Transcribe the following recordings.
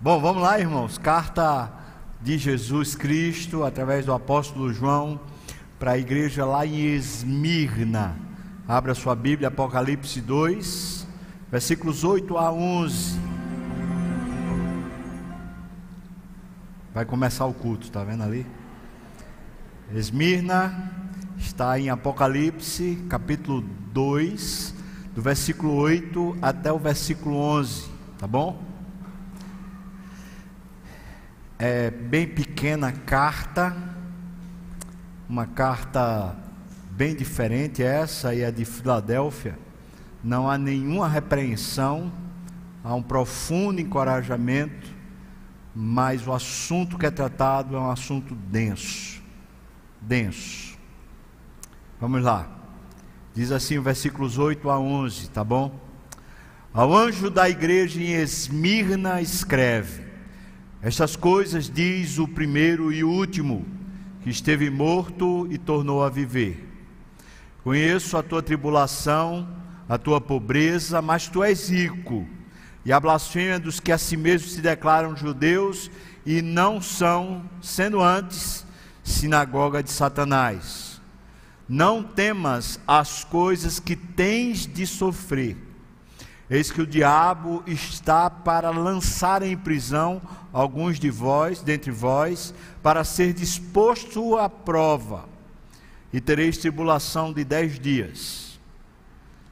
Bom, vamos lá, irmãos. Carta de Jesus Cristo, através do apóstolo João, para a igreja lá em Esmirna. Abra sua Bíblia, Apocalipse 2, versículos 8 a 11. Vai começar o culto, está vendo ali? Esmirna está em Apocalipse, capítulo 2, do versículo 8 até o versículo 11, tá bom? É bem pequena carta, uma carta bem diferente, essa e a de Filadélfia. Não há nenhuma repreensão, há um profundo encorajamento, mas o assunto que é tratado é um assunto denso. Denso. Vamos lá. Diz assim, versículos 8 a 11, tá bom? Ao anjo da igreja em Esmirna escreve: estas coisas diz o primeiro e último, que esteve morto e tornou a viver. Conheço a tua tribulação, a tua pobreza, mas tu és rico, e a blasfêmia dos que a si mesmos se declaram judeus e não são, sendo antes sinagoga de Satanás. Não temas as coisas que tens de sofrer Eis que o diabo está para lançar em prisão alguns de vós, dentre vós, para ser disposto à prova, e tereis tribulação de dez dias.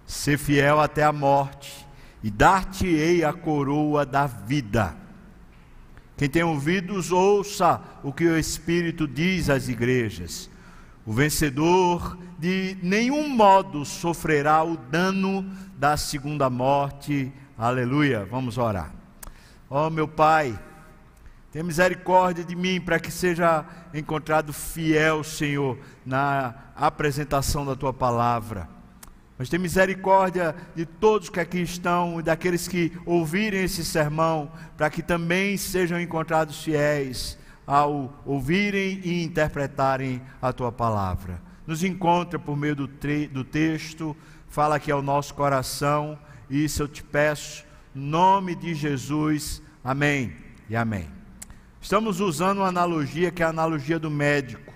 Ser fiel até a morte, e dar-te-ei a coroa da vida. Quem tem ouvidos, ouça o que o Espírito diz às igrejas. O vencedor de nenhum modo sofrerá o dano da segunda morte. Aleluia. Vamos orar. Ó oh, meu Pai, tenha misericórdia de mim para que seja encontrado fiel, Senhor, na apresentação da tua palavra. Mas tem misericórdia de todos que aqui estão e daqueles que ouvirem esse sermão, para que também sejam encontrados fiéis ao ouvirem e interpretarem a tua palavra. Nos encontra por meio do, do texto, fala aqui ao nosso coração, e isso eu te peço, nome de Jesus, amém e amém. Estamos usando uma analogia que é a analogia do médico.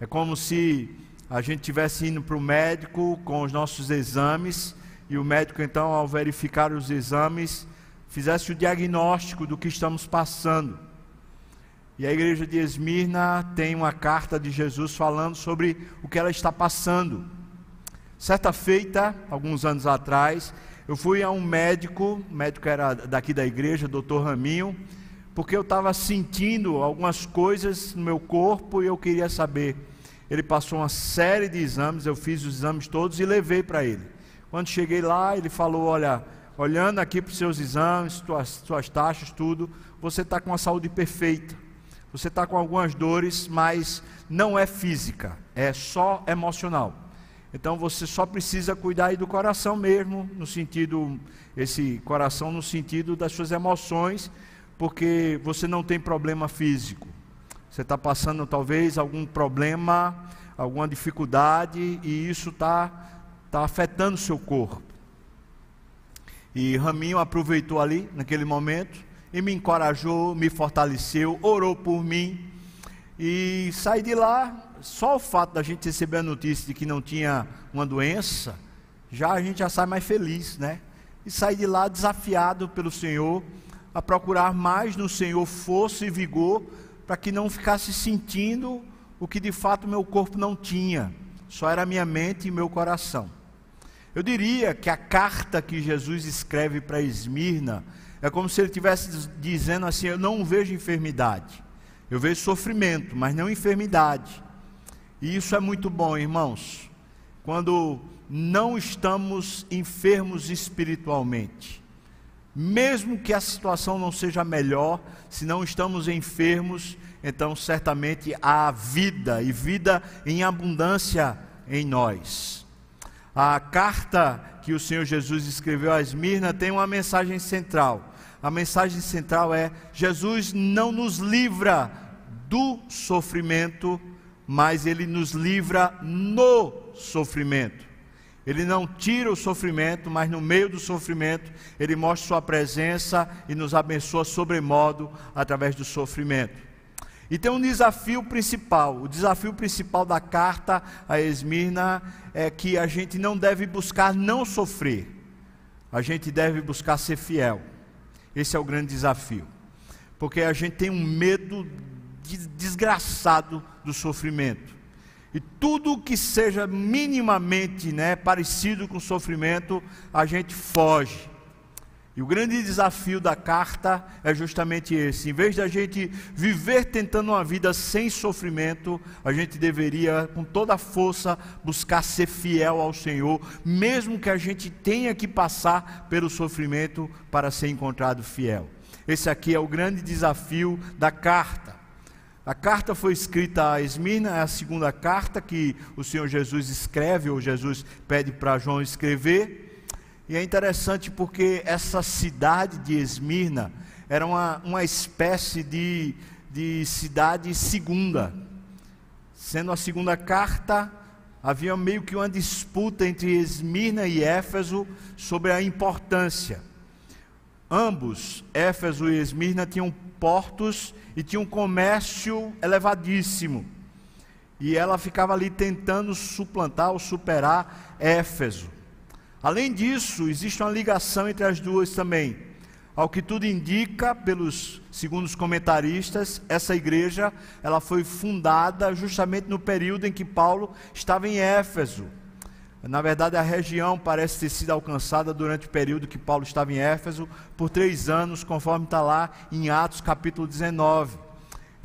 É como se a gente estivesse indo para o médico com os nossos exames, e o médico, então, ao verificar os exames, fizesse o diagnóstico do que estamos passando. E a igreja de Esmirna tem uma carta de Jesus falando sobre o que ela está passando. Certa feita, alguns anos atrás, eu fui a um médico, o médico era daqui da igreja, doutor Raminho, porque eu estava sentindo algumas coisas no meu corpo e eu queria saber. Ele passou uma série de exames, eu fiz os exames todos e levei para ele. Quando cheguei lá, ele falou: Olha, olhando aqui para os seus exames, suas, suas taxas, tudo, você está com a saúde perfeita. Você está com algumas dores, mas não é física, é só emocional. Então você só precisa cuidar aí do coração mesmo, no sentido, esse coração no sentido das suas emoções, porque você não tem problema físico. Você está passando talvez algum problema, alguma dificuldade, e isso está tá afetando o seu corpo. E Raminho aproveitou ali, naquele momento, e me encorajou, me fortaleceu, orou por mim. E saí de lá, só o fato da gente receber a notícia de que não tinha uma doença, já a gente já sai mais feliz, né? E saí de lá desafiado pelo Senhor a procurar mais no Senhor força e vigor para que não ficasse sentindo o que de fato meu corpo não tinha, só era minha mente e meu coração. Eu diria que a carta que Jesus escreve para Esmirna é como se ele estivesse dizendo assim: Eu não vejo enfermidade, eu vejo sofrimento, mas não enfermidade. E isso é muito bom, irmãos, quando não estamos enfermos espiritualmente. Mesmo que a situação não seja melhor, se não estamos enfermos, então certamente há vida e vida em abundância em nós. A carta que o Senhor Jesus escreveu a Esmirna tem uma mensagem central a mensagem central é: Jesus não nos livra do sofrimento, mas ele nos livra no sofrimento. Ele não tira o sofrimento, mas no meio do sofrimento, Ele mostra Sua presença e nos abençoa sobremodo através do sofrimento. E tem um desafio principal. O desafio principal da carta a Esmirna é que a gente não deve buscar não sofrer, a gente deve buscar ser fiel. Esse é o grande desafio. Porque a gente tem um medo desgraçado do sofrimento. E tudo que seja minimamente né, parecido com sofrimento, a gente foge. E o grande desafio da carta é justamente esse: em vez de a gente viver tentando uma vida sem sofrimento, a gente deveria, com toda a força, buscar ser fiel ao Senhor, mesmo que a gente tenha que passar pelo sofrimento para ser encontrado fiel. Esse aqui é o grande desafio da carta. A carta foi escrita a Esmirna, é a segunda carta que o Senhor Jesus escreve, ou Jesus pede para João escrever. E é interessante porque essa cidade de Esmirna era uma, uma espécie de, de cidade segunda. Sendo a segunda carta, havia meio que uma disputa entre Esmirna e Éfeso sobre a importância. Ambos, Éfeso e Esmirna, tinham portos e tinha um comércio elevadíssimo. E ela ficava ali tentando suplantar ou superar Éfeso. Além disso, existe uma ligação entre as duas também. Ao que tudo indica, pelos segundo os comentaristas, essa igreja ela foi fundada justamente no período em que Paulo estava em Éfeso. Na verdade, a região parece ter sido alcançada durante o período que Paulo estava em Éfeso, por três anos, conforme está lá em Atos capítulo 19.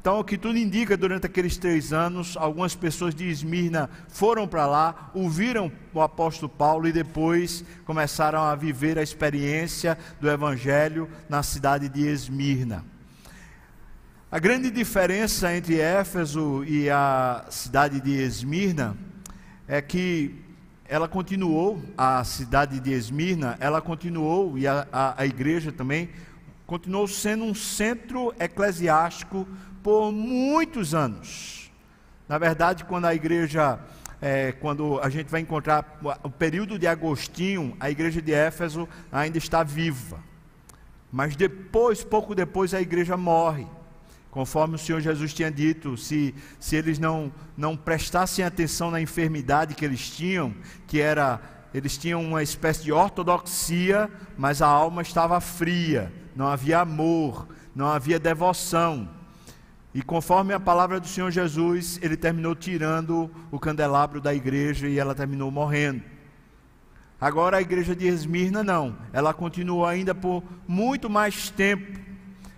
Então, o que tudo indica, durante aqueles três anos, algumas pessoas de Esmirna foram para lá, ouviram o apóstolo Paulo e depois começaram a viver a experiência do Evangelho na cidade de Esmirna. A grande diferença entre Éfeso e a cidade de Esmirna é que ela continuou, a cidade de Esmirna, ela continuou, e a, a, a igreja também, continuou sendo um centro eclesiástico por muitos anos. Na verdade, quando a igreja, é, quando a gente vai encontrar o período de Agostinho, a igreja de Éfeso ainda está viva. Mas depois, pouco depois, a igreja morre. Conforme o Senhor Jesus tinha dito, se, se eles não, não prestassem atenção na enfermidade que eles tinham, que era, eles tinham uma espécie de ortodoxia, mas a alma estava fria, não havia amor, não havia devoção. E conforme a palavra do Senhor Jesus, ele terminou tirando o candelabro da igreja e ela terminou morrendo. Agora a igreja de Esmirna não, ela continuou ainda por muito mais tempo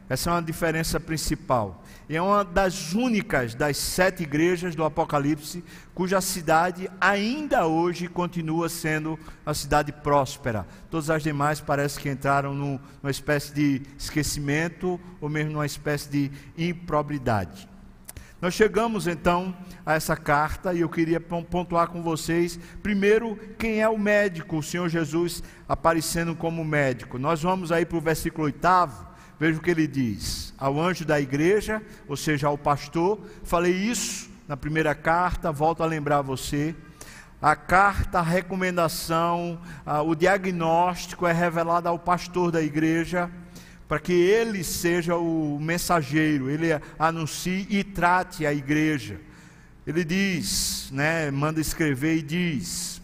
essa é uma diferença principal. E é uma das únicas das sete igrejas do Apocalipse cuja cidade ainda hoje continua sendo a cidade próspera. Todas as demais parece que entraram numa espécie de esquecimento ou mesmo numa espécie de improbidade. Nós chegamos então a essa carta e eu queria pontuar com vocês, primeiro, quem é o médico, o Senhor Jesus aparecendo como médico. Nós vamos aí para o versículo oitavo Veja o que ele diz: ao anjo da igreja, ou seja, ao pastor, falei isso na primeira carta, volto a lembrar você. A carta, a recomendação, a, o diagnóstico é revelado ao pastor da igreja, para que ele seja o mensageiro, ele anuncie e trate a igreja. Ele diz, né, manda escrever e diz: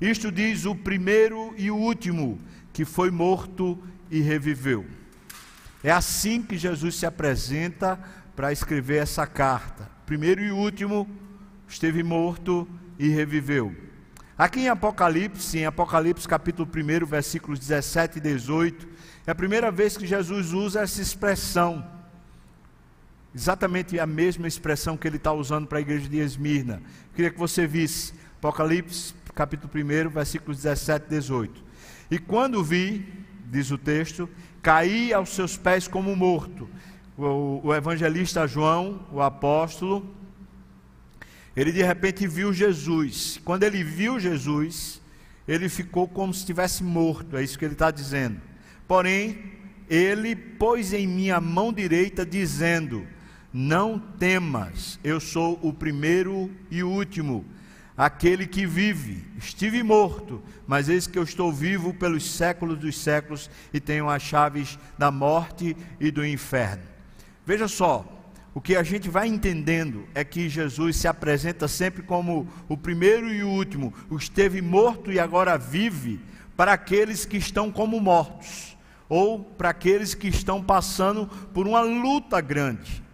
Isto diz o primeiro e o último, que foi morto e reviveu. É assim que Jesus se apresenta para escrever essa carta. Primeiro e último, esteve morto e reviveu. Aqui em Apocalipse, em Apocalipse capítulo 1, versículos 17 e 18, é a primeira vez que Jesus usa essa expressão. Exatamente a mesma expressão que ele está usando para a igreja de Esmirna. Queria que você visse Apocalipse capítulo 1, versículos 17 e 18. E quando vi, diz o texto, caí aos seus pés como morto. O, o, evangelista João, o apóstolo, ele de repente viu Jesus. Quando ele viu Jesus, ele ficou como se estivesse morto, é isso que ele está dizendo. Porém, ele pôs em minha mão direita, dizendo: Não temas, eu sou o primeiro e o último, aquele que vive. Estive morto, mas eis que eu estou vivo pelos séculos dos séculos e tenho as chaves da morte e do inferno. Veja só, o que a gente vai entendendo é que Jesus se apresenta sempre como o primeiro e o último, o esteve morto e agora vive, para aqueles que estão como mortos, ou para aqueles que estão passando por uma luta grande.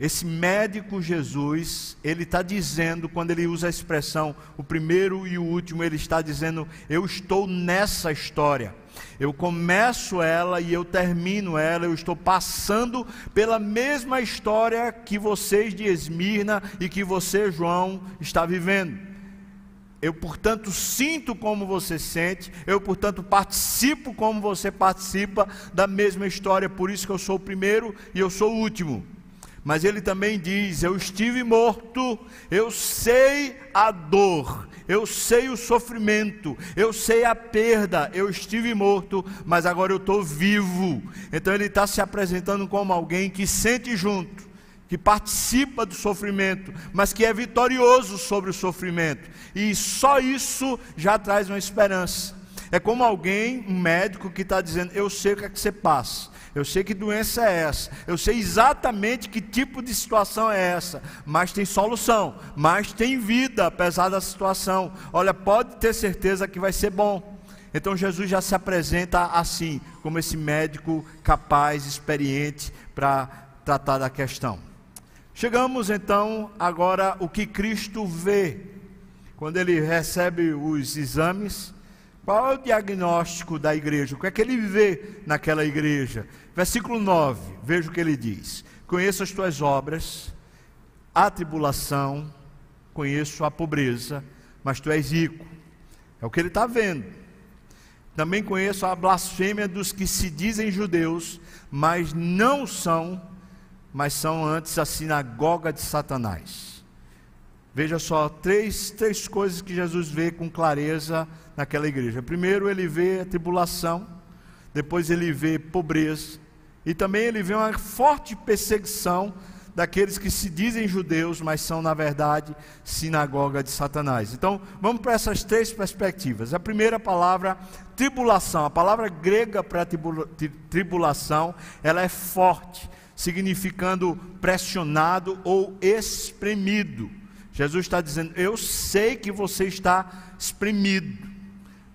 Esse médico Jesus, ele está dizendo, quando ele usa a expressão o primeiro e o último, ele está dizendo: Eu estou nessa história. Eu começo ela e eu termino ela. Eu estou passando pela mesma história que vocês de Esmirna e que você, João, está vivendo. Eu, portanto, sinto como você sente, eu, portanto, participo como você participa da mesma história, por isso que eu sou o primeiro e eu sou o último. Mas ele também diz: Eu estive morto, eu sei a dor, eu sei o sofrimento, eu sei a perda, eu estive morto, mas agora eu estou vivo. Então ele está se apresentando como alguém que sente junto, que participa do sofrimento, mas que é vitorioso sobre o sofrimento. E só isso já traz uma esperança. É como alguém, um médico, que está dizendo: Eu sei o que é que você passa eu sei que doença é essa, eu sei exatamente que tipo de situação é essa, mas tem solução, mas tem vida apesar da situação. Olha, pode ter certeza que vai ser bom. Então Jesus já se apresenta assim, como esse médico capaz, experiente para tratar da questão. Chegamos então agora o que Cristo vê quando ele recebe os exames qual é o diagnóstico da igreja? O que é que ele vê naquela igreja? Versículo 9, veja o que ele diz: Conheço as tuas obras, a tribulação, conheço a pobreza, mas tu és rico. É o que ele está vendo. Também conheço a blasfêmia dos que se dizem judeus, mas não são, mas são antes a sinagoga de Satanás. Veja só, três, três coisas que Jesus vê com clareza naquela igreja. Primeiro, ele vê a tribulação, depois, ele vê pobreza, e também ele vê uma forte perseguição daqueles que se dizem judeus, mas são, na verdade, sinagoga de Satanás. Então, vamos para essas três perspectivas. A primeira palavra, tribulação. A palavra grega para tribulação, ela é forte, significando pressionado ou espremido. Jesus está dizendo: Eu sei que você está espremido.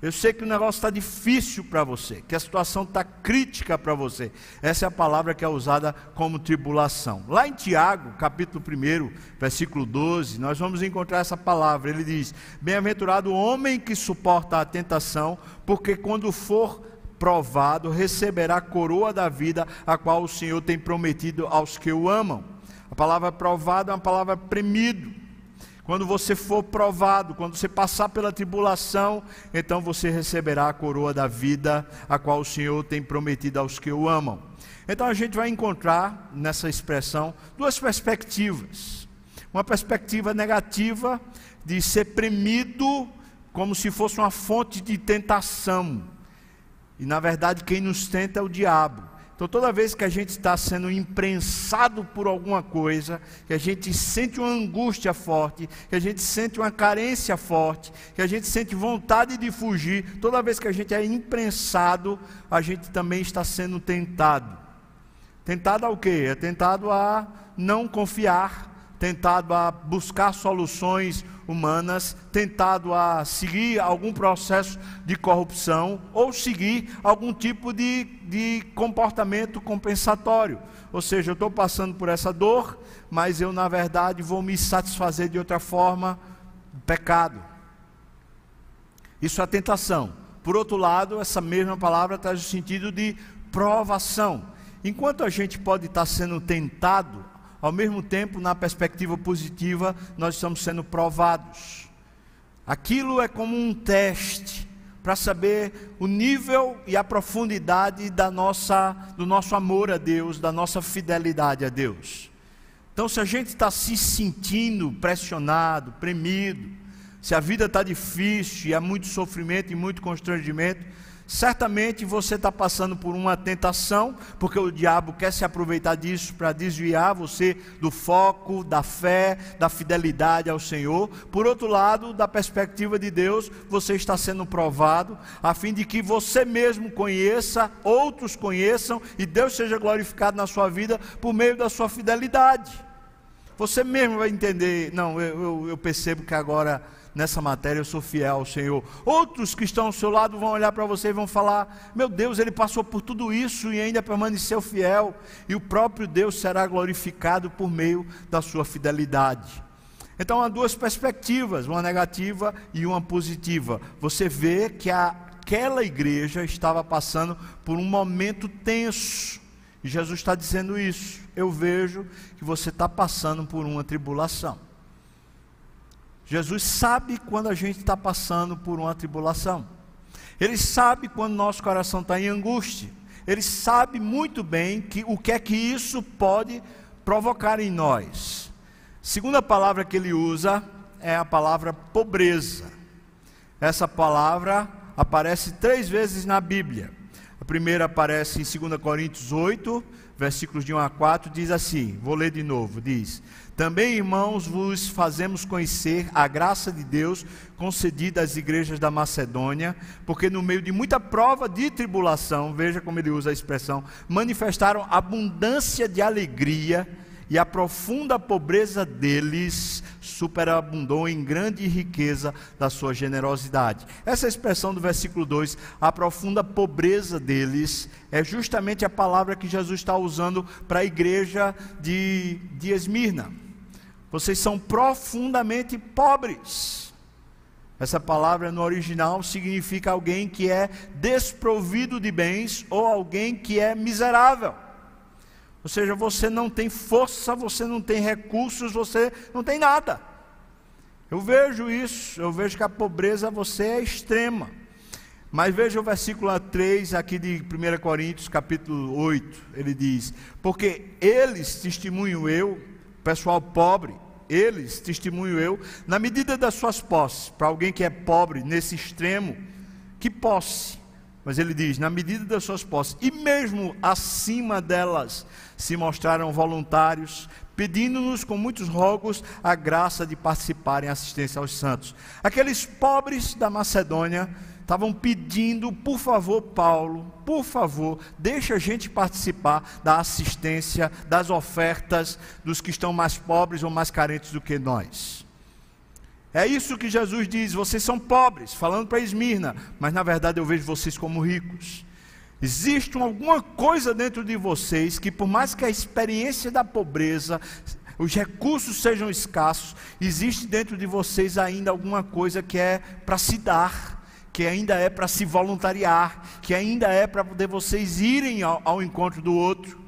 Eu sei que o negócio está difícil para você, que a situação está crítica para você. Essa é a palavra que é usada como tribulação. Lá em Tiago, capítulo 1, versículo 12, nós vamos encontrar essa palavra. Ele diz: Bem-aventurado o homem que suporta a tentação, porque quando for provado, receberá a coroa da vida, a qual o Senhor tem prometido aos que o amam. A palavra provado é uma palavra premido. Quando você for provado, quando você passar pela tribulação, então você receberá a coroa da vida, a qual o Senhor tem prometido aos que o amam. Então a gente vai encontrar nessa expressão duas perspectivas. Uma perspectiva negativa de ser premido como se fosse uma fonte de tentação. E na verdade quem nos tenta é o diabo. Então, toda vez que a gente está sendo imprensado por alguma coisa, que a gente sente uma angústia forte, que a gente sente uma carência forte, que a gente sente vontade de fugir, toda vez que a gente é imprensado, a gente também está sendo tentado. Tentado ao quê? É tentado a não confiar, tentado a buscar soluções humanas, tentado a seguir algum processo de corrupção ou seguir algum tipo de, de comportamento compensatório. Ou seja, eu estou passando por essa dor, mas eu, na verdade, vou me satisfazer de outra forma, pecado. Isso é tentação. Por outro lado, essa mesma palavra traz o sentido de provação. Enquanto a gente pode estar sendo tentado ao mesmo tempo, na perspectiva positiva, nós estamos sendo provados. Aquilo é como um teste para saber o nível e a profundidade da nossa, do nosso amor a Deus, da nossa fidelidade a Deus. Então, se a gente está se sentindo pressionado, premido, se a vida está difícil e há muito sofrimento e muito constrangimento, Certamente você está passando por uma tentação, porque o diabo quer se aproveitar disso para desviar você do foco, da fé, da fidelidade ao Senhor. Por outro lado, da perspectiva de Deus, você está sendo provado, a fim de que você mesmo conheça, outros conheçam e Deus seja glorificado na sua vida por meio da sua fidelidade. Você mesmo vai entender, não, eu, eu, eu percebo que agora nessa matéria eu sou fiel ao Senhor. Outros que estão ao seu lado vão olhar para você e vão falar: Meu Deus, ele passou por tudo isso e ainda permaneceu fiel. E o próprio Deus será glorificado por meio da sua fidelidade. Então há duas perspectivas, uma negativa e uma positiva. Você vê que aquela igreja estava passando por um momento tenso. E Jesus está dizendo isso. Eu vejo que você está passando por uma tribulação. Jesus sabe quando a gente está passando por uma tribulação. Ele sabe quando nosso coração está em angústia. Ele sabe muito bem que, o que é que isso pode provocar em nós. Segunda palavra que ele usa é a palavra pobreza. Essa palavra aparece três vezes na Bíblia. A primeira aparece em 2 Coríntios 8, versículos de 1 a 4, diz assim: vou ler de novo, diz: Também, irmãos, vos fazemos conhecer a graça de Deus concedida às igrejas da Macedônia, porque no meio de muita prova de tribulação, veja como ele usa a expressão, manifestaram abundância de alegria e a profunda pobreza deles superabundou em grande riqueza da sua generosidade. Essa expressão do versículo 2, a profunda pobreza deles, é justamente a palavra que Jesus está usando para a igreja de, de Esmirna. Vocês são profundamente pobres. Essa palavra no original significa alguém que é desprovido de bens ou alguém que é miserável. Ou seja, você não tem força, você não tem recursos, você não tem nada. Eu vejo isso, eu vejo que a pobreza você é extrema. Mas veja o versículo 3 aqui de 1 Coríntios, capítulo 8. Ele diz: Porque eles testemunham eu, pessoal pobre, eles testemunham eu, na medida das suas posses. Para alguém que é pobre nesse extremo, que posse? Mas ele diz: na medida das suas posses, e mesmo acima delas, se mostraram voluntários, pedindo-nos com muitos rogos a graça de participar em assistência aos santos. Aqueles pobres da Macedônia estavam pedindo, por favor, Paulo, por favor, deixa a gente participar da assistência, das ofertas dos que estão mais pobres ou mais carentes do que nós. É isso que Jesus diz: vocês são pobres, falando para Esmirna, mas na verdade eu vejo vocês como ricos. Existe alguma coisa dentro de vocês que, por mais que a experiência da pobreza, os recursos sejam escassos, existe dentro de vocês ainda alguma coisa que é para se dar, que ainda é para se voluntariar, que ainda é para poder vocês irem ao, ao encontro do outro.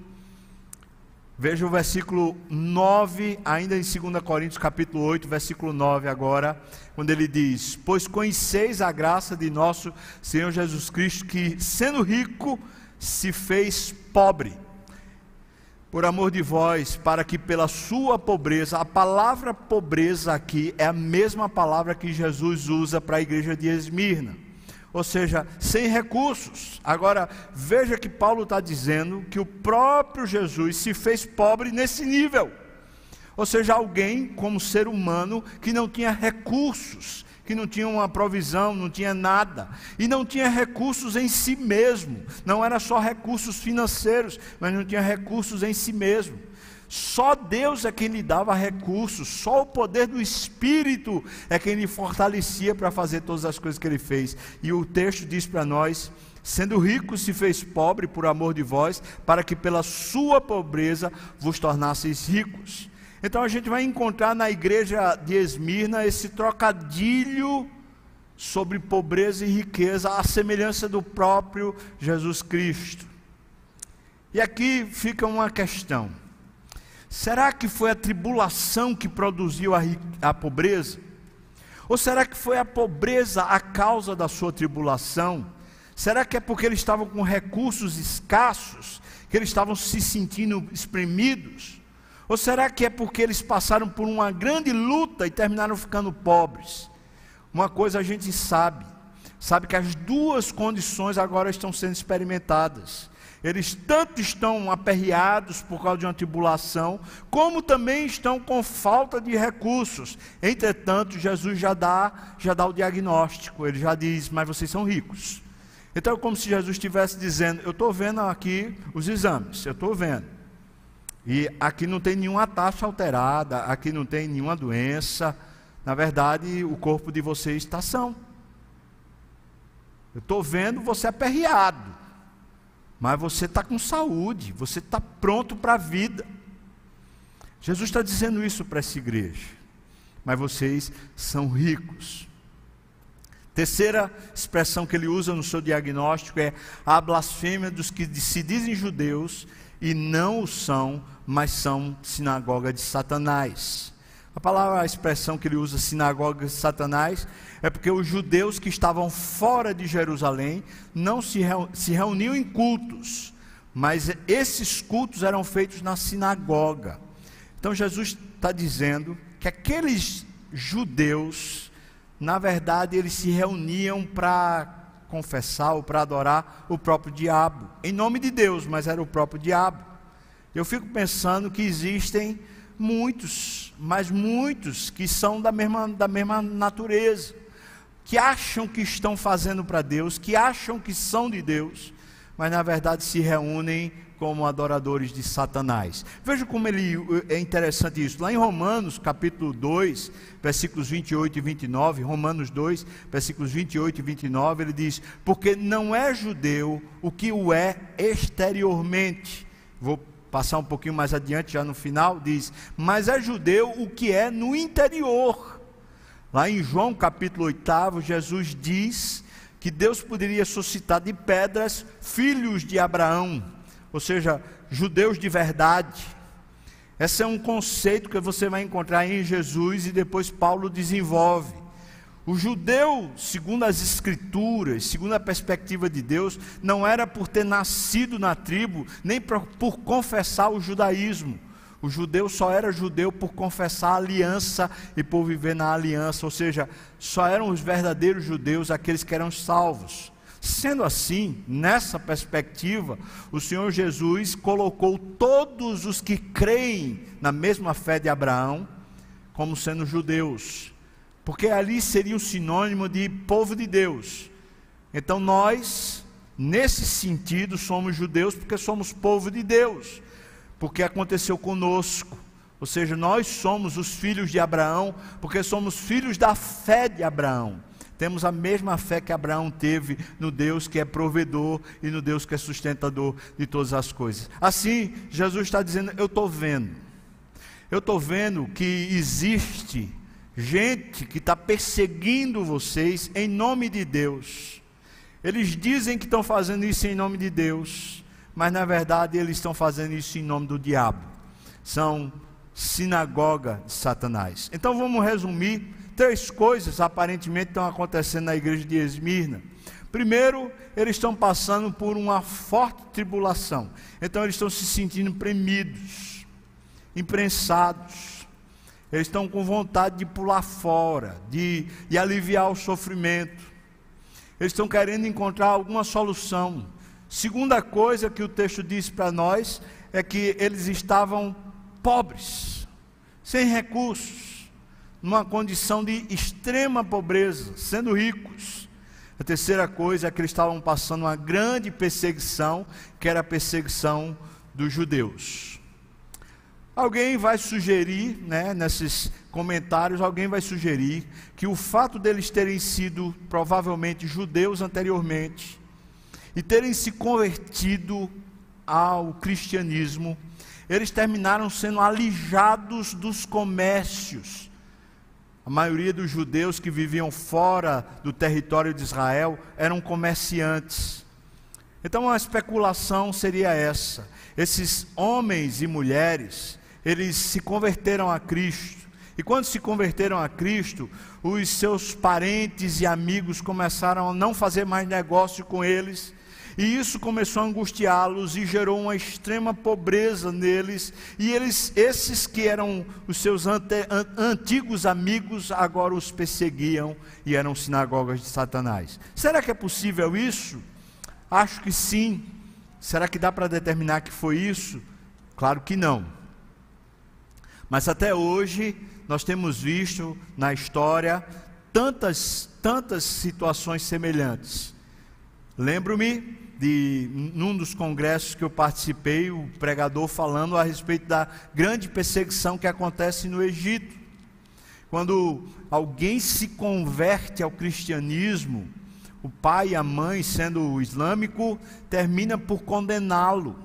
Veja o versículo 9, ainda em 2 Coríntios capítulo 8, versículo 9 agora, quando ele diz: "Pois conheceis a graça de nosso Senhor Jesus Cristo, que sendo rico se fez pobre, por amor de vós, para que pela sua pobreza, a palavra pobreza aqui é a mesma palavra que Jesus usa para a igreja de Esmirna ou seja, sem recursos. Agora, veja que Paulo está dizendo que o próprio Jesus se fez pobre nesse nível. Ou seja, alguém como ser humano que não tinha recursos, que não tinha uma provisão, não tinha nada, e não tinha recursos em si mesmo, não era só recursos financeiros, mas não tinha recursos em si mesmo. Só Deus é quem lhe dava recursos, só o poder do Espírito é quem lhe fortalecia para fazer todas as coisas que ele fez. E o texto diz para nós: sendo rico, se fez pobre por amor de vós, para que pela sua pobreza vos tornasseis ricos. Então a gente vai encontrar na igreja de Esmirna esse trocadilho sobre pobreza e riqueza, a semelhança do próprio Jesus Cristo. E aqui fica uma questão. Será que foi a tribulação que produziu a, a pobreza? Ou será que foi a pobreza a causa da sua tribulação? Será que é porque eles estavam com recursos escassos, que eles estavam se sentindo espremidos? Ou será que é porque eles passaram por uma grande luta e terminaram ficando pobres? Uma coisa a gente sabe: sabe que as duas condições agora estão sendo experimentadas. Eles tanto estão aperreados por causa de uma tribulação, como também estão com falta de recursos. Entretanto, Jesus já dá, já dá o diagnóstico. Ele já diz: "Mas vocês são ricos". Então é como se Jesus estivesse dizendo: "Eu estou vendo aqui os exames, eu estou vendo. E aqui não tem nenhuma taxa alterada, aqui não tem nenhuma doença. Na verdade, o corpo de vocês está são. Eu estou vendo você aperreado, mas você está com saúde, você está pronto para a vida. Jesus está dizendo isso para essa igreja, mas vocês são ricos. Terceira expressão que ele usa no seu diagnóstico é a blasfêmia dos que se dizem judeus e não o são, mas são sinagoga de Satanás. A palavra, a expressão que ele usa, sinagoga de Satanás, é porque os judeus que estavam fora de Jerusalém não se, se reuniam em cultos, mas esses cultos eram feitos na sinagoga. Então Jesus está dizendo que aqueles judeus, na verdade, eles se reuniam para confessar ou para adorar o próprio diabo, em nome de Deus, mas era o próprio diabo. Eu fico pensando que existem muitos, mas muitos que são da mesma, da mesma natureza, que acham que estão fazendo para Deus, que acham que são de Deus, mas na verdade se reúnem como adoradores de Satanás. Veja como ele é interessante isso. Lá em Romanos, capítulo 2, versículos 28 e 29, Romanos 2, versículos 28 e 29, ele diz: "Porque não é judeu o que o é exteriormente". Vou passar um pouquinho mais adiante, já no final, diz: "Mas é judeu o que é no interior". Lá em João capítulo 8, Jesus diz que Deus poderia suscitar de pedras filhos de Abraão ou seja, judeus de verdade. Esse é um conceito que você vai encontrar em Jesus e depois Paulo desenvolve. O judeu, segundo as escrituras, segundo a perspectiva de Deus, não era por ter nascido na tribo, nem por, confessar o judaísmo. O judeu só era judeu por confessar a aliança e por viver na aliança, ou seja, só eram os verdadeiros judeus aqueles que eram salvos. Sendo assim, nessa perspectiva, o Senhor Jesus colocou todos os que creem na mesma fé de Abraão como sendo judeus, porque ali seria um sinônimo de povo de Deus. Então nós, nesse sentido, somos judeus porque somos povo de Deus, porque aconteceu conosco. Ou seja, nós somos os filhos de Abraão, porque somos filhos da fé de Abraão. Temos a mesma fé que Abraão teve no Deus que é provedor e no Deus que é sustentador de todas as coisas. Assim, Jesus está dizendo: Eu estou vendo, eu estou vendo que existe gente que está perseguindo vocês em nome de Deus. Eles dizem que estão fazendo isso em nome de Deus, mas na verdade eles estão fazendo isso em nome do diabo. São sinagoga de Satanás. Então vamos resumir Três coisas aparentemente estão acontecendo na igreja de Esmirna. Primeiro, eles estão passando por uma forte tribulação. Então, eles estão se sentindo premidos, imprensados. Eles estão com vontade de pular fora, de, de aliviar o sofrimento. Eles estão querendo encontrar alguma solução. Segunda coisa que o texto diz para nós é que eles estavam pobres, sem recursos numa condição de extrema pobreza, sendo ricos. A terceira coisa é que eles estavam passando uma grande perseguição, que era a perseguição dos judeus. Alguém vai sugerir, né, nesses comentários, alguém vai sugerir que o fato deles terem sido provavelmente judeus anteriormente e terem se convertido ao cristianismo, eles terminaram sendo alijados dos comércios a maioria dos judeus que viviam fora do território de Israel eram comerciantes. Então a especulação seria essa: esses homens e mulheres, eles se converteram a Cristo. E quando se converteram a Cristo, os seus parentes e amigos começaram a não fazer mais negócio com eles E isso começou a angustiá-los e gerou uma extrema pobreza neles. E eles, esses que eram os seus ante, an, antigos amigos, agora os perseguiam e eram sinagogas de Satanás. Será que é possível isso? Acho que sim. Será que dá para determinar que foi isso? Claro que não. Mas até hoje nós temos visto na história tantas, tantas situações semelhantes. Lembro-me de num dos congressos que eu participei, o pregador falando a respeito da grande perseguição que acontece no Egito. Quando alguém se converte ao cristianismo, o pai e a mãe, sendo islâmico, termina por condená-lo.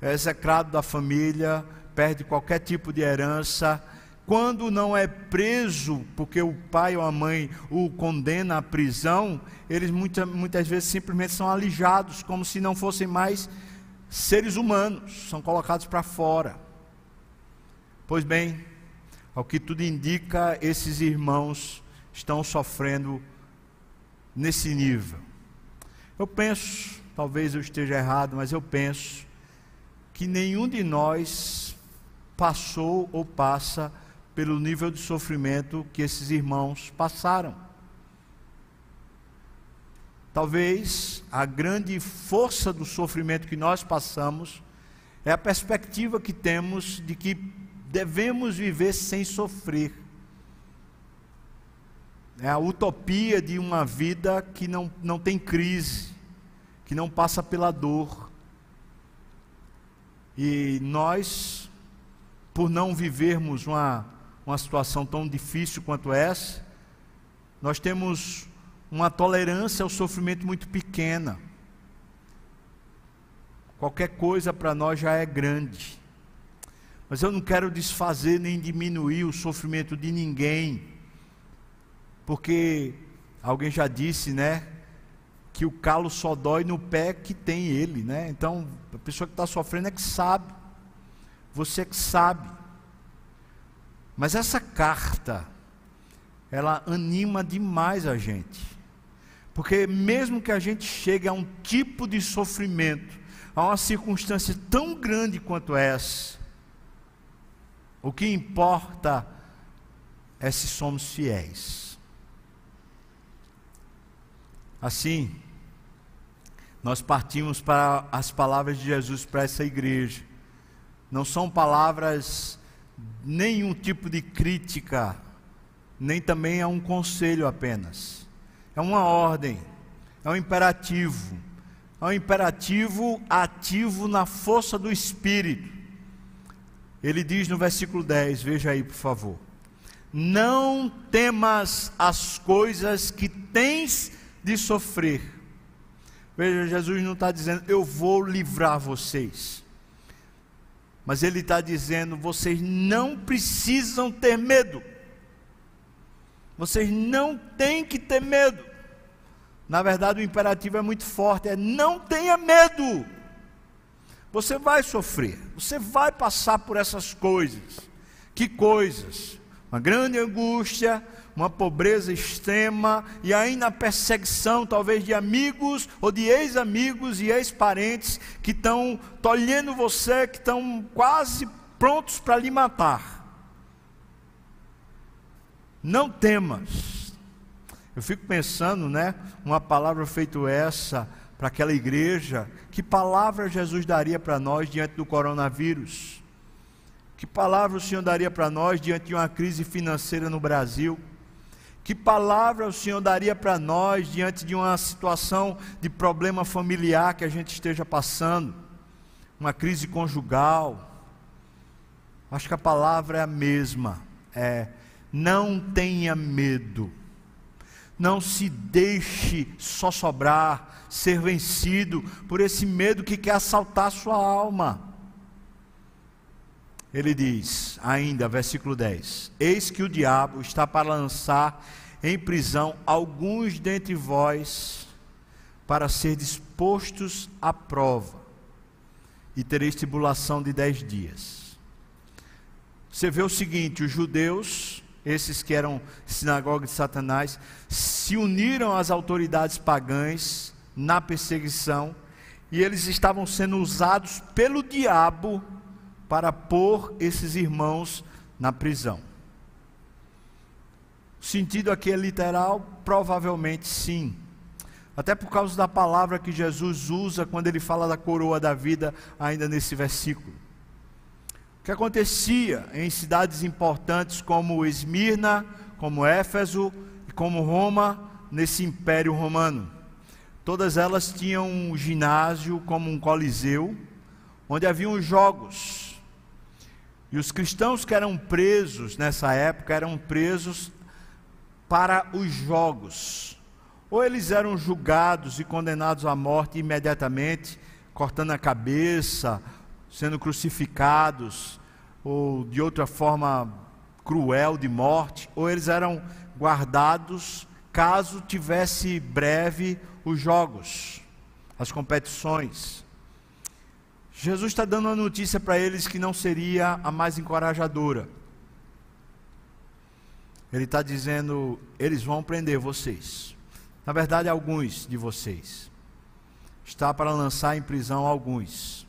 É execrado da família, perde qualquer tipo de herança. Quando não é preso, porque o pai ou a mãe o condena à prisão, eles muitas, muitas vezes simplesmente são alijados, como se não fossem mais seres humanos, são colocados para fora. Pois bem, ao que tudo indica, esses irmãos estão sofrendo nesse nível. Eu penso, talvez eu esteja errado, mas eu penso que nenhum de nós passou ou passa pelo nível de sofrimento que esses irmãos passaram. Talvez a grande força do sofrimento que nós passamos é a perspectiva que temos de que devemos viver sem sofrer. É a utopia de uma vida que não, não tem crise, que não passa pela dor. E nós por não vivermos uma, uma situação tão difícil quanto essa, nós temos uma tolerância ao sofrimento muito pequena. Qualquer coisa para nós já é grande. Mas eu não quero desfazer nem diminuir o sofrimento de ninguém, porque alguém já disse, né, que o calo só dói no pé que tem ele, né? Então, a pessoa que está sofrendo é que sabe. Você que sabe. Mas essa carta, ela anima demais a gente. Porque mesmo que a gente chegue a um tipo de sofrimento, a uma circunstância tão grande quanto essa, o que importa é se somos fiéis. Assim, nós partimos para as palavras de Jesus para essa igreja não são palavras nenhum tipo de crítica, nem também é um conselho apenas. É uma ordem, é um imperativo. É um imperativo ativo na força do Espírito. Ele diz no versículo 10, veja aí, por favor. Não temas as coisas que tens de sofrer. Veja, Jesus não está dizendo, eu vou livrar vocês. Mas ele está dizendo: vocês não precisam ter medo. Vocês não têm que ter medo. Na verdade, o imperativo é muito forte: é não tenha medo. Você vai sofrer, você vai passar por essas coisas. Que coisas? Uma grande angústia, uma pobreza extrema e ainda a perseguição, talvez, de amigos ou de ex-amigos e ex-parentes que estão tolhendo você, que estão quase prontos para lhe matar. Não temas. Eu fico pensando, né? Uma palavra feita essa para aquela igreja, que palavra Jesus daria para nós diante do coronavírus? Que palavra o Senhor daria para nós diante de uma crise financeira no Brasil? Que palavra o Senhor daria para nós diante de uma situação de problema familiar que a gente esteja passando, uma crise conjugal? Acho que a palavra é a mesma, é não tenha medo. Não se deixe só sobrar, ser vencido por esse medo que quer assaltar sua alma. Ele diz, ainda, versículo 10: Eis que o diabo está para lançar em prisão alguns dentre vós, para ser dispostos à prova, e tereis tribulação de dez dias. Você vê o seguinte: os judeus, esses que eram sinagoga de Satanás, se uniram às autoridades pagãs na perseguição, e eles estavam sendo usados pelo diabo para pôr esses irmãos na prisão. O sentido aqui é literal? Provavelmente sim. Até por causa da palavra que Jesus usa quando ele fala da coroa da vida, ainda nesse versículo. O que acontecia em cidades importantes como Esmirna, como Éfeso e como Roma, nesse império romano. Todas elas tinham um ginásio como um coliseu, onde haviam jogos. E os cristãos que eram presos nessa época eram presos para os jogos. Ou eles eram julgados e condenados à morte imediatamente, cortando a cabeça, sendo crucificados, ou de outra forma cruel de morte, ou eles eram guardados caso tivesse breve os jogos, as competições. Jesus está dando uma notícia para eles que não seria a mais encorajadora. Ele está dizendo: eles vão prender vocês. Na verdade, alguns de vocês. Está para lançar em prisão alguns.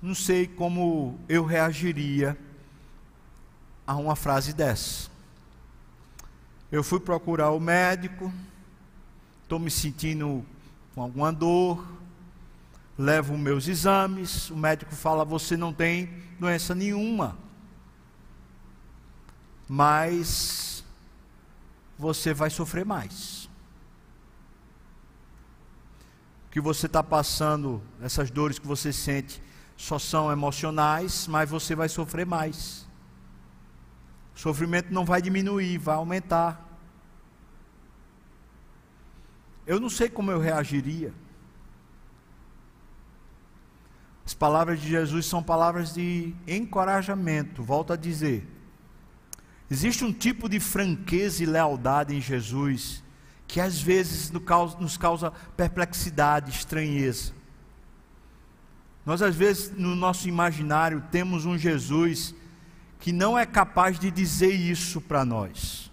Não sei como eu reagiria a uma frase dessa. Eu fui procurar o médico, estou me sentindo com alguma dor, levo meus exames, o médico fala: você não tem doença nenhuma mas você vai sofrer mais. O que você está passando, essas dores que você sente, só são emocionais, mas você vai sofrer mais. O sofrimento não vai diminuir, vai aumentar. Eu não sei como eu reagiria. As palavras de Jesus são palavras de encorajamento, volto a dizer. Existe um tipo de franqueza e lealdade em Jesus que às vezes nos causa perplexidade, estranheza. Nós, às vezes, no nosso imaginário, temos um Jesus que não é capaz de dizer isso para nós.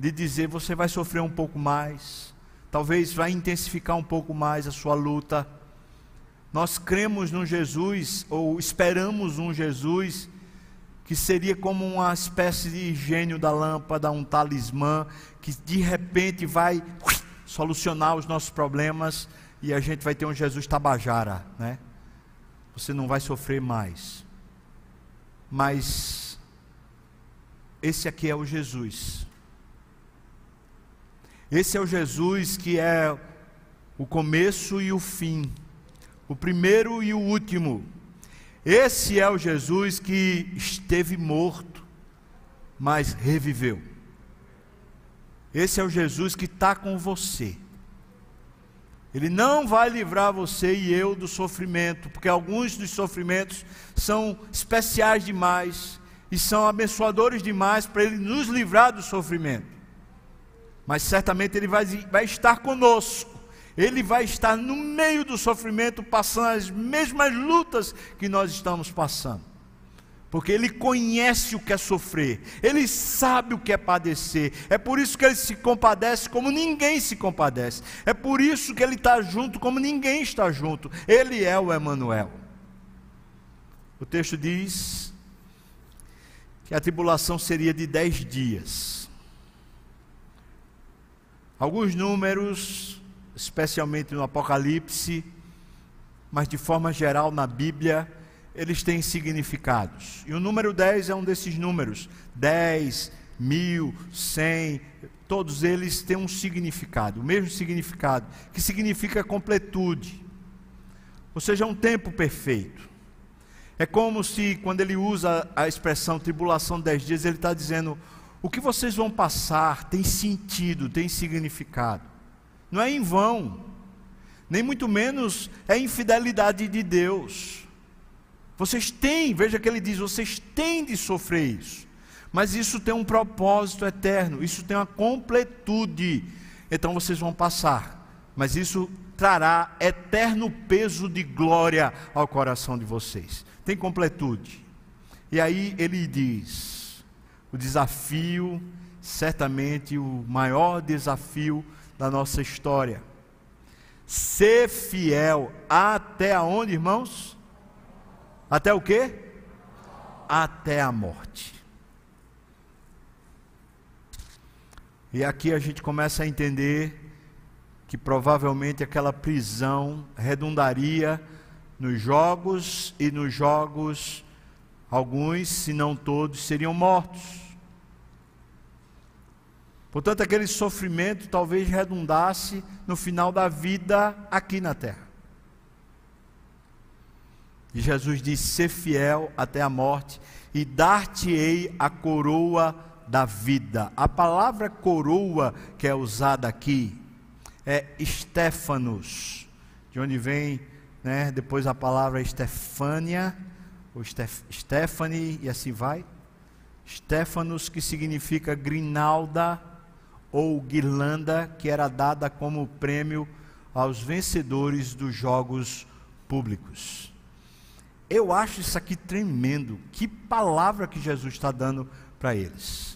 De dizer, você vai sofrer um pouco mais, talvez vai intensificar um pouco mais a sua luta. Nós cremos num Jesus, ou esperamos um Jesus que seria como uma espécie de gênio da lâmpada, um talismã, que de repente vai solucionar os nossos problemas e a gente vai ter um Jesus tabajara, né? Você não vai sofrer mais. Mas esse aqui é o Jesus. Esse é o Jesus que é o começo e o fim, o primeiro e o último esse é o Jesus que esteve morto, mas reviveu. Esse é o Jesus que está com você. Ele não vai livrar você e eu do sofrimento, porque alguns dos sofrimentos são especiais demais e são abençoadores demais para Ele nos livrar do sofrimento. Mas certamente Ele vai, vai estar conosco ele vai estar no meio do sofrimento, passando as mesmas lutas que nós estamos passando. Porque ele conhece o que é sofrer, ele sabe o que é padecer. É por isso que ele se compadece como ninguém se compadece. É por isso que ele está junto como ninguém está junto. Ele é o Emanuel. O texto diz que a tribulação seria de dez dias. Alguns números especialmente no Apocalipse, mas de forma geral na Bíblia, eles têm significados. E o número 10 é um desses números. 10, mil, cem, todos eles têm um significado, o mesmo significado, que significa completude. Ou seja, um tempo perfeito. É como se, quando ele usa a expressão tribulação dez dias, ele está dizendo: o que vocês vão passar tem sentido, tem significado não é em vão, nem muito menos é infidelidade de Deus. Vocês têm, veja que ele diz, vocês têm de sofrer isso, mas isso tem um propósito eterno, isso tem uma completude. Então vocês vão passar, mas isso trará eterno peso de glória ao coração de vocês. Tem completude. E aí ele diz: o desafio certamente o maior desafio da nossa história. Ser fiel até aonde, irmãos? Até o quê? Até a morte. E aqui a gente começa a entender que provavelmente aquela prisão redundaria nos jogos e nos jogos alguns, se não todos, seriam mortos. Portanto, aquele sofrimento talvez redundasse no final da vida aqui na terra. E Jesus disse: Ser fiel até a morte, e dar-te-ei a coroa da vida. A palavra coroa que é usada aqui é Stefanos, de onde vem né, depois a palavra Estefânia, ou Stephanie, e assim vai. Stefanos, que significa grinalda ou guirlanda, que era dada como prêmio aos vencedores dos jogos públicos. Eu acho isso aqui tremendo. Que palavra que Jesus está dando para eles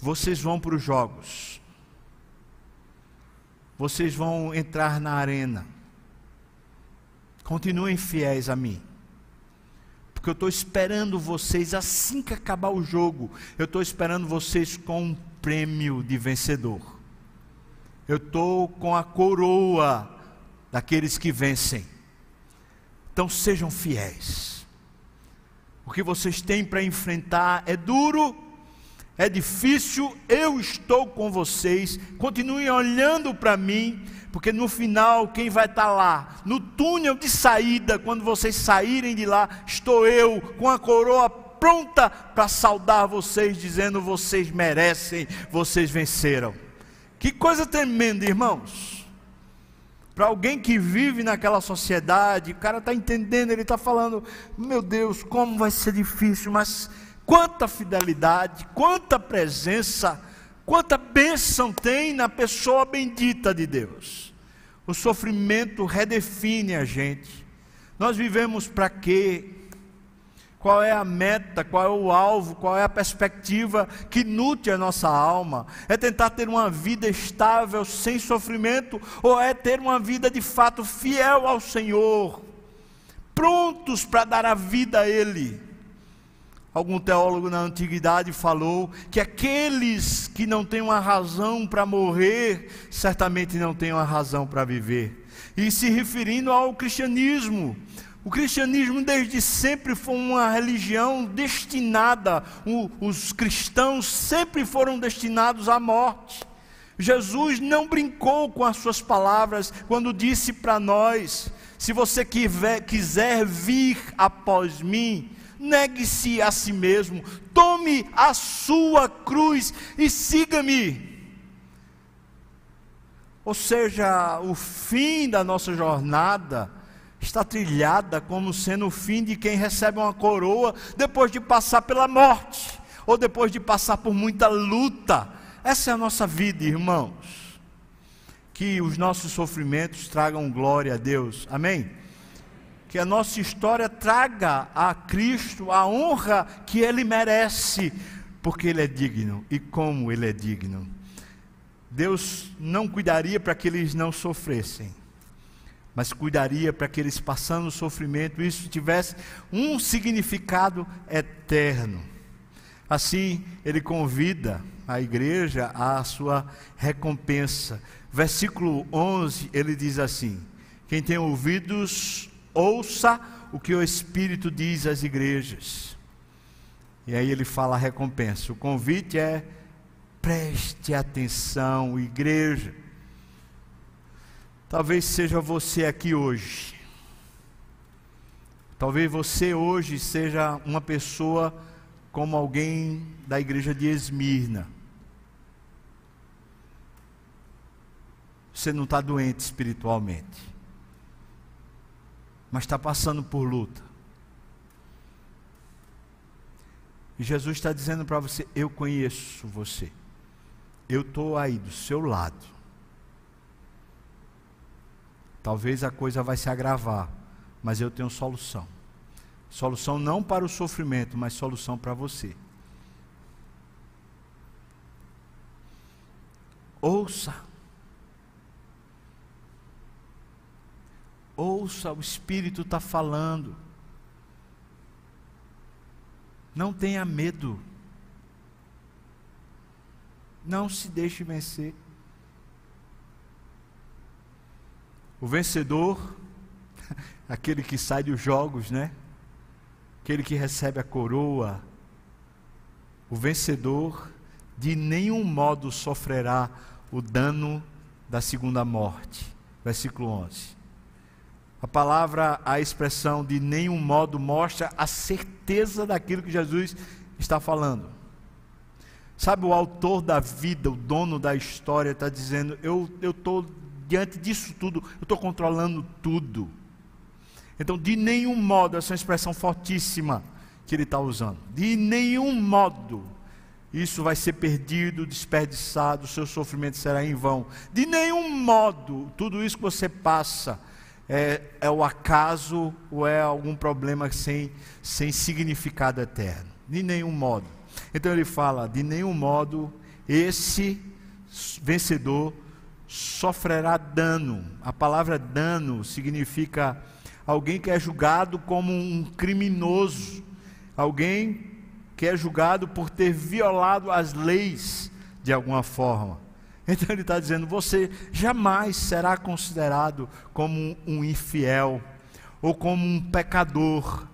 vocês vão para os jogos, vocês vão entrar na arena, continuem fiéis a mim, porque eu estou esperando vocês assim que acabar o jogo, eu estou esperando vocês com um prêmio de vencedor, eu estou com a coroa daqueles que vencem, então sejam fiéis. O que vocês têm para enfrentar é duro, é difícil, eu estou com vocês, continuem olhando para mim, porque no final, quem vai estar tá lá, no túnel de saída, quando vocês saírem de lá, estou eu com a coroa pronta para saudar vocês, dizendo: vocês merecem, vocês venceram. Que coisa tremenda, irmãos. Para alguém que vive naquela sociedade, o cara está entendendo, ele está falando: meu Deus, como vai ser difícil, mas quanta fidelidade, quanta presença, quanta bênção tem na pessoa bendita de Deus. O sofrimento redefine a gente. Nós vivemos para quê? Qual é a meta, qual é o alvo, qual é a perspectiva que nutre a nossa alma? É tentar ter uma vida estável, sem sofrimento, ou é ter uma vida de fato fiel ao Senhor, prontos para dar a vida a Ele? Algum teólogo na antiguidade falou que aqueles que não têm uma razão para morrer, certamente não têm uma razão para viver. E se referindo ao cristianismo, o cristianismo desde sempre foi uma religião destinada, os cristãos sempre foram destinados à morte. Jesus não brincou com as suas palavras quando disse para nós: se você quiser vir após mim, negue-se a si mesmo, tome a sua cruz e siga-me. Ou seja, o fim da nossa jornada está trilhada como sendo o fim de quem recebe uma coroa depois de passar pela morte, ou depois de passar por muita luta. Essa é a nossa vida, irmãos. Que os nossos sofrimentos tragam glória a Deus. Amém? Que a nossa história traga a Cristo a honra que ele merece, porque ele é digno e como ele é digno. Deus não cuidaria para que eles não sofressem, mas cuidaria para que eles passando o sofrimento, isso tivesse um significado eterno. Assim, ele convida a igreja à sua recompensa. Versículo 11, ele diz assim: Quem tem ouvidos, ouça o que o Espírito diz às igrejas. E aí ele fala a recompensa. O convite é: preste atenção, igreja. Talvez seja você aqui hoje. Talvez você hoje seja uma pessoa como alguém da igreja de Esmirna. Você não está doente espiritualmente mas está passando por luta. E Jesus está dizendo para você: Eu conheço você, eu estou aí do seu lado. Talvez a coisa vai se agravar, mas eu tenho solução. Solução não para o sofrimento, mas solução para você. Ouça. Ouça, o Espírito está falando. Não tenha medo. Não se deixe vencer. O vencedor, aquele que sai dos jogos, né? Aquele que recebe a coroa. O vencedor de nenhum modo sofrerá o dano da segunda morte. Versículo 11. A palavra, a expressão de nenhum modo mostra a certeza daquilo que Jesus está falando. Sabe, o autor da vida, o dono da história, está dizendo: Eu estou diante disso tudo, eu estou controlando tudo. Então, de nenhum modo, essa é uma expressão fortíssima que ele está usando. De nenhum modo isso vai ser perdido, desperdiçado, o seu sofrimento será em vão. De nenhum modo, tudo isso que você passa é, é o acaso ou é algum problema sem, sem significado eterno. De nenhum modo. Então ele fala: de nenhum modo esse vencedor sofrerá dano. A palavra dano significa alguém que é julgado como um criminoso, alguém que é julgado por ter violado as leis de alguma forma. Então ele está dizendo: você jamais será considerado como um infiel ou como um pecador.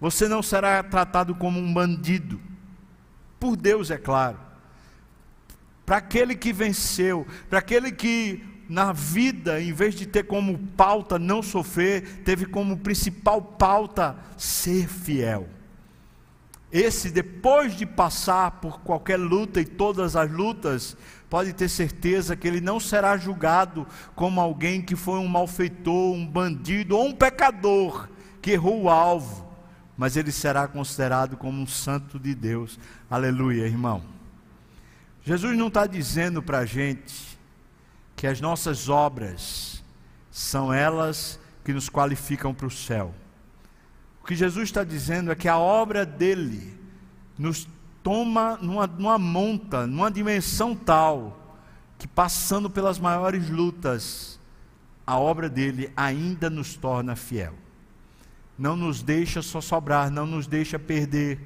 Você não será tratado como um bandido. Por Deus, é claro. Para aquele que venceu, para aquele que na vida, em vez de ter como pauta não sofrer, teve como principal pauta ser fiel. Esse, depois de passar por qualquer luta e todas as lutas, pode ter certeza que ele não será julgado como alguém que foi um malfeitor, um bandido ou um pecador que errou o alvo, mas ele será considerado como um santo de Deus. Aleluia, irmão. Jesus não está dizendo para a gente que as nossas obras são elas que nos qualificam para o céu. O que Jesus está dizendo é que a obra dele nos toma numa, numa monta, numa dimensão tal, que passando pelas maiores lutas, a obra dele ainda nos torna fiel. Não nos deixa só sobrar, não nos deixa perder.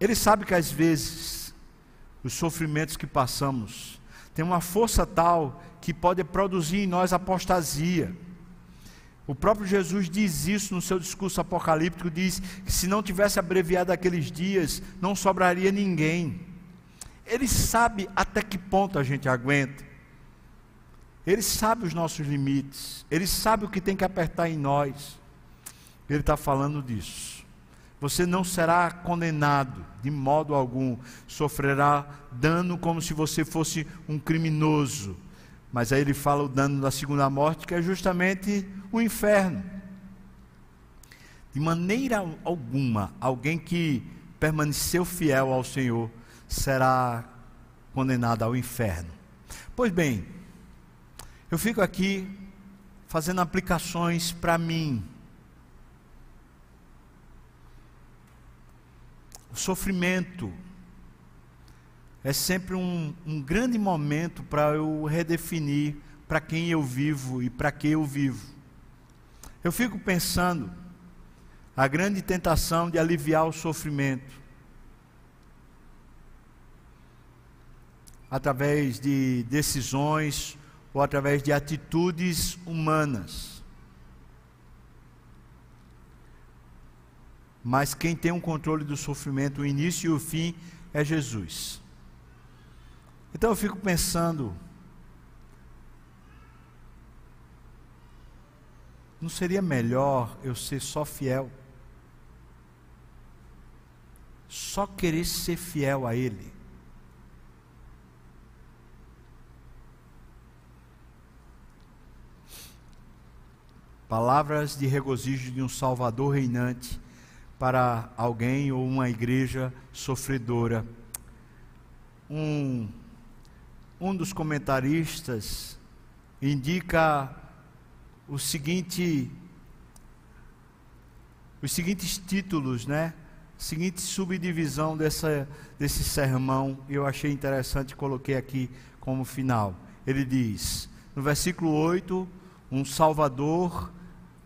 Ele sabe que às vezes os sofrimentos que passamos, tem uma força tal que pode produzir em nós apostasia. O próprio Jesus diz isso no seu discurso apocalíptico, diz que se não tivesse abreviado aqueles dias, não sobraria ninguém. Ele sabe até que ponto a gente aguenta. Ele sabe os nossos limites. Ele sabe o que tem que apertar em nós. Ele está falando disso. Você não será condenado de modo algum, sofrerá dano como se você fosse um criminoso. Mas aí ele fala o dano da segunda morte, que é justamente o inferno. De maneira alguma, alguém que permaneceu fiel ao Senhor será condenado ao inferno. Pois bem, eu fico aqui fazendo aplicações para mim O sofrimento é sempre um, um grande momento para eu redefinir para quem eu vivo e para que eu vivo. Eu fico pensando a grande tentação de aliviar o sofrimento através de decisões ou através de atitudes humanas. mas quem tem o um controle do sofrimento, o início e o fim, é Jesus. Então eu fico pensando, não seria melhor eu ser só fiel? Só querer ser fiel a Ele? Palavras de regozijo de um Salvador reinante para alguém ou uma igreja sofredora. Um, um dos comentaristas indica o seguinte, os seguintes títulos, né, seguinte subdivisão dessa, desse sermão, eu achei interessante, coloquei aqui como final. Ele diz, no versículo 8, um Salvador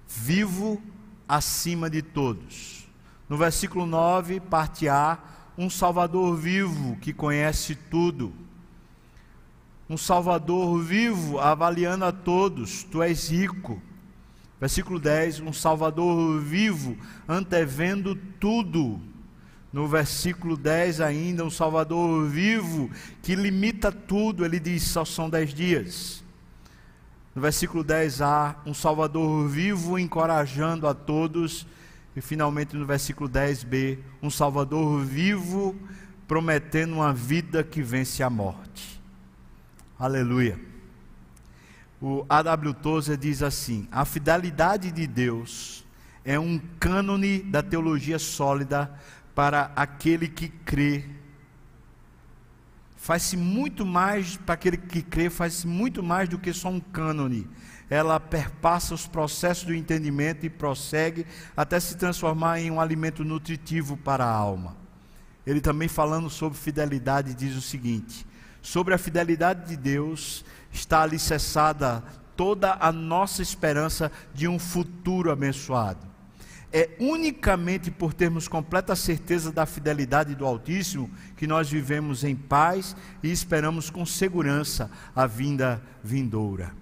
vivo acima de todos. No versículo 9, parte A, um Salvador vivo que conhece tudo. Um Salvador vivo avaliando a todos, tu és rico. Versículo 10, um Salvador vivo antevendo tudo. No versículo 10 ainda, um Salvador vivo que limita tudo, ele diz, só são dez dias. No versículo 10a, um Salvador vivo encorajando a todos. E finalmente no versículo 10b, um Salvador vivo prometendo uma vida que vence a morte. Aleluia. O A.W. Tozer diz assim: a fidelidade de Deus é um cânone da teologia sólida para aquele que crê faz-se muito mais, para aquele que crê, faz-se muito mais do que só um cânone. Ela perpassa os processos do entendimento e prossegue até se transformar em um alimento nutritivo para a alma. Ele também falando sobre fidelidade diz o seguinte: sobre a fidelidade de Deus está alicerçada toda a nossa esperança de um futuro abençoado é unicamente por termos completa certeza da fidelidade do Altíssimo que nós vivemos em paz e esperamos com segurança a vinda vindoura.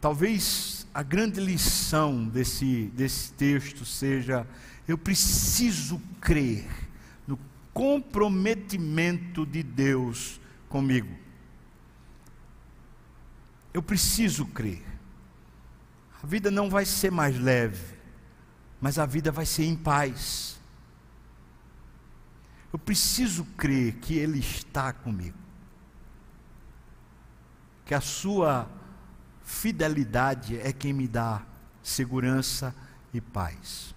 Talvez a grande lição desse, desse texto seja: eu preciso crer comprometimento de Deus comigo. Eu preciso crer. A vida não vai ser mais leve mas a vida vai ser em paz. Eu preciso crer que Ele está comigo, que a Sua fidelidade é quem me dá segurança e paz.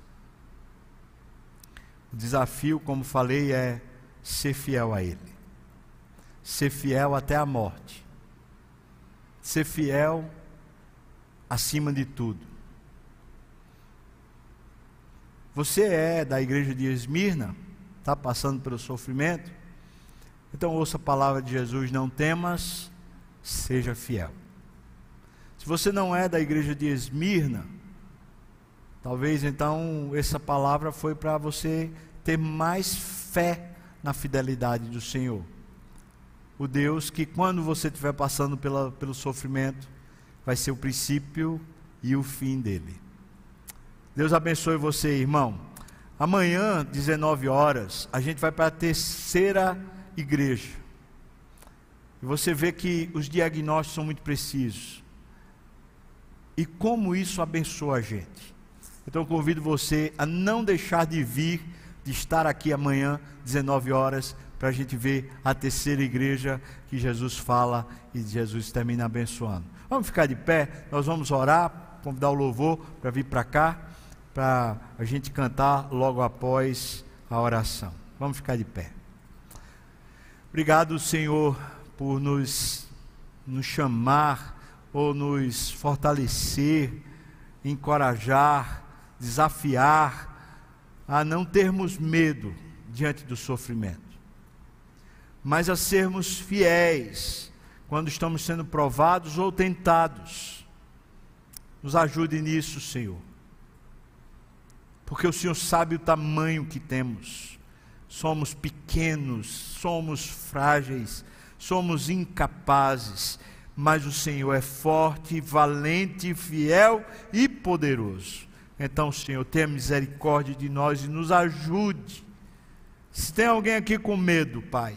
O desafio, como falei, é ser fiel a Ele, ser fiel até a morte, ser fiel acima de tudo você é da igreja de Esmirna, está passando pelo sofrimento? Então ouça a palavra de Jesus: não temas, seja fiel. Se você não é da igreja de Esmirna, talvez então essa palavra foi para você ter mais fé na fidelidade do Senhor. O Deus que, quando você estiver passando pela, pelo sofrimento, vai ser o princípio e o fim dele. Deus abençoe você, irmão. Amanhã, 19 horas, a gente vai para a terceira igreja. E você vê que os diagnósticos são muito precisos. E como isso abençoa a gente. Então eu convido você a não deixar de vir, de estar aqui amanhã, 19 horas, para a gente ver a terceira igreja que Jesus fala e Jesus termina abençoando. Vamos ficar de pé, nós vamos orar, convidar o louvor para vir para cá para a gente cantar logo após a oração. Vamos ficar de pé. Obrigado, Senhor, por nos, nos chamar ou nos fortalecer, encorajar, desafiar a não termos medo diante do sofrimento, mas a sermos fiéis quando estamos sendo provados ou tentados. Nos ajude nisso, Senhor porque o Senhor sabe o tamanho que temos. Somos pequenos, somos frágeis, somos incapazes, mas o Senhor é forte, valente, fiel e poderoso. Então, Senhor, tenha misericórdia de nós e nos ajude. Se tem alguém aqui com medo, Pai,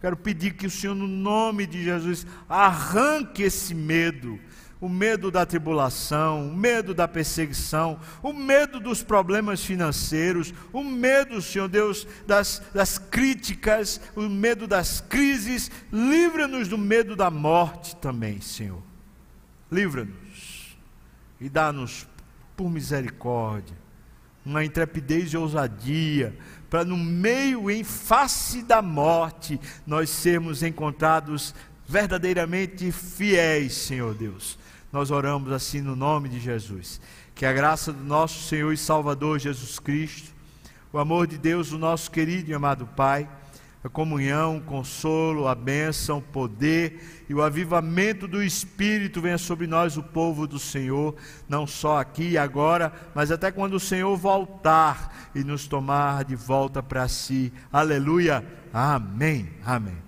quero pedir que o Senhor, no nome de Jesus, arranque esse medo o medo da tribulação, o medo da perseguição, o medo dos problemas financeiros, o medo, Senhor Deus, das, das críticas, o medo das crises. Livra-nos do medo da morte também, Senhor. Livra-nos e dá-nos, por misericórdia, uma intrepidez e ousadia, para no meio, em face da morte, nós sermos encontrados verdadeiramente fiéis, Senhor Deus nós oramos assim no nome de Jesus. Que a graça do nosso Senhor e Salvador Jesus Cristo, o amor de Deus, o nosso querido e amado Pai, a comunhão, o consolo, a bênção, o poder e o avivamento do Espírito venha sobre nós, o povo do Senhor, não só aqui e agora, mas até quando o Senhor voltar e nos tomar de volta para si. Aleluia. Amém. Amém.